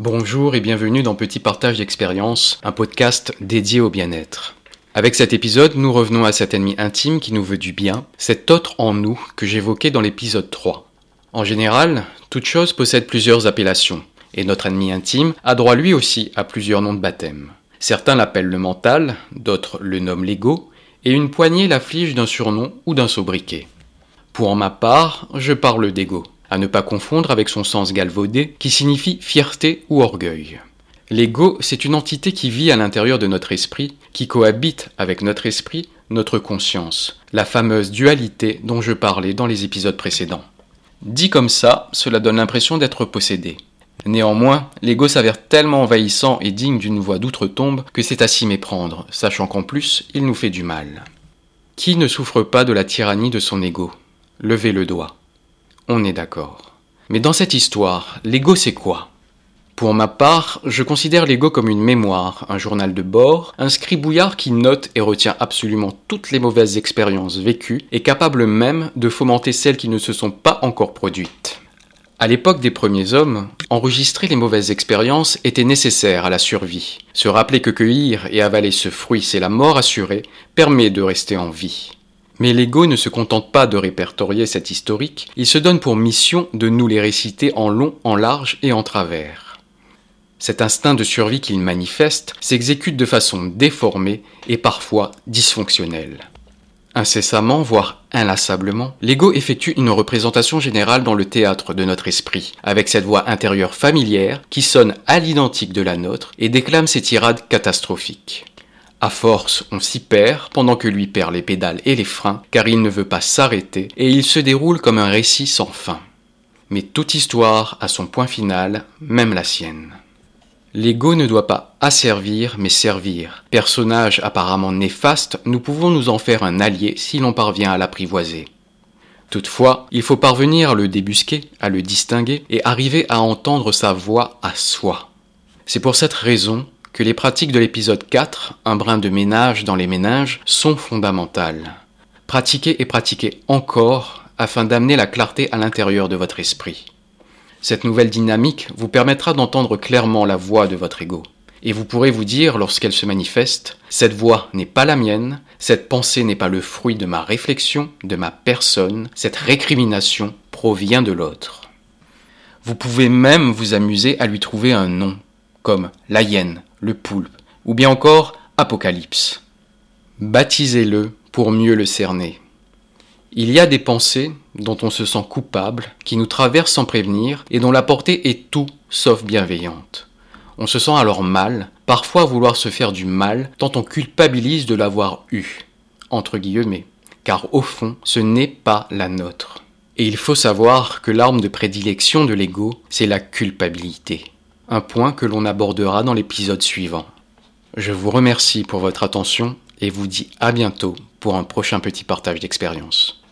Bonjour et bienvenue dans Petit Partage d'expérience, un podcast dédié au bien-être. Avec cet épisode, nous revenons à cet ennemi intime qui nous veut du bien, cet autre en nous que j'évoquais dans l'épisode 3. En général, toute chose possède plusieurs appellations, et notre ennemi intime a droit lui aussi à plusieurs noms de baptême. Certains l'appellent le mental, d'autres le nomment l'ego, et une poignée l'afflige d'un surnom ou d'un sobriquet. Pour ma part, je parle d'ego à ne pas confondre avec son sens galvaudé qui signifie fierté ou orgueil. L'ego, c'est une entité qui vit à l'intérieur de notre esprit, qui cohabite avec notre esprit, notre conscience, la fameuse dualité dont je parlais dans les épisodes précédents. Dit comme ça, cela donne l'impression d'être possédé. Néanmoins, l'ego s'avère tellement envahissant et digne d'une voix d'outre-tombe que c'est à s'y méprendre, sachant qu'en plus, il nous fait du mal. Qui ne souffre pas de la tyrannie de son ego? Levez le doigt. On est d'accord. Mais dans cette histoire, l'ego c'est quoi? Pour ma part, je considère l'ego comme une mémoire, un journal de bord, un scribouillard qui note et retient absolument toutes les mauvaises expériences vécues et capable même de fomenter celles qui ne se sont pas encore produites. À l'époque des premiers hommes, enregistrer les mauvaises expériences était nécessaire à la survie. Se rappeler que cueillir et avaler ce fruit c'est la mort assurée permet de rester en vie. Mais l'ego ne se contente pas de répertorier cette historique, il se donne pour mission de nous les réciter en long, en large et en travers. Cet instinct de survie qu'il manifeste s'exécute de façon déformée et parfois dysfonctionnelle. Incessamment, voire inlassablement, l'ego effectue une représentation générale dans le théâtre de notre esprit, avec cette voix intérieure familière qui sonne à l'identique de la nôtre et déclame ses tirades catastrophiques. À force, on s'y perd, pendant que lui perd les pédales et les freins, car il ne veut pas s'arrêter, et il se déroule comme un récit sans fin. Mais toute histoire a son point final, même la sienne. L'ego ne doit pas asservir, mais servir. Personnage apparemment néfaste, nous pouvons nous en faire un allié si l'on parvient à l'apprivoiser. Toutefois, il faut parvenir à le débusquer, à le distinguer, et arriver à entendre sa voix à soi. C'est pour cette raison que les pratiques de l'épisode 4, un brin de ménage dans les ménages, sont fondamentales. Pratiquez et pratiquez encore afin d'amener la clarté à l'intérieur de votre esprit. Cette nouvelle dynamique vous permettra d'entendre clairement la voix de votre ego. Et vous pourrez vous dire, lorsqu'elle se manifeste, cette voix n'est pas la mienne, cette pensée n'est pas le fruit de ma réflexion, de ma personne, cette récrimination provient de l'autre. Vous pouvez même vous amuser à lui trouver un nom, comme la hyène, le poulpe, ou bien encore Apocalypse. Baptisez-le pour mieux le cerner. Il y a des pensées dont on se sent coupable, qui nous traversent sans prévenir, et dont la portée est tout sauf bienveillante. On se sent alors mal, parfois vouloir se faire du mal, tant on culpabilise de l'avoir eu, entre guillemets, car au fond, ce n'est pas la nôtre. Et il faut savoir que l'arme de prédilection de l'ego, c'est la culpabilité un point que l'on abordera dans l'épisode suivant. Je vous remercie pour votre attention et vous dis à bientôt pour un prochain petit partage d'expérience.